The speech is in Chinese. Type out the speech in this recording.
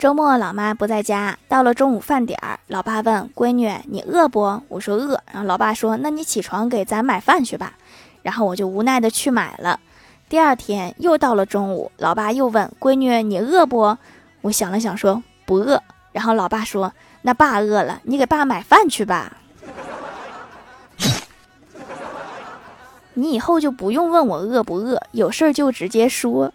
周末老妈不在家到了中午饭点儿老爸问闺女你饿不？我说饿。然后老爸说那你起床给咱买饭去吧。然后我就无奈的去买了。第二天又到了中午老爸又问闺女你饿不？我想了想说不饿。然后老爸说那爸饿了你给爸买饭去吧。你以后就不用问我饿不饿有事儿就直接说。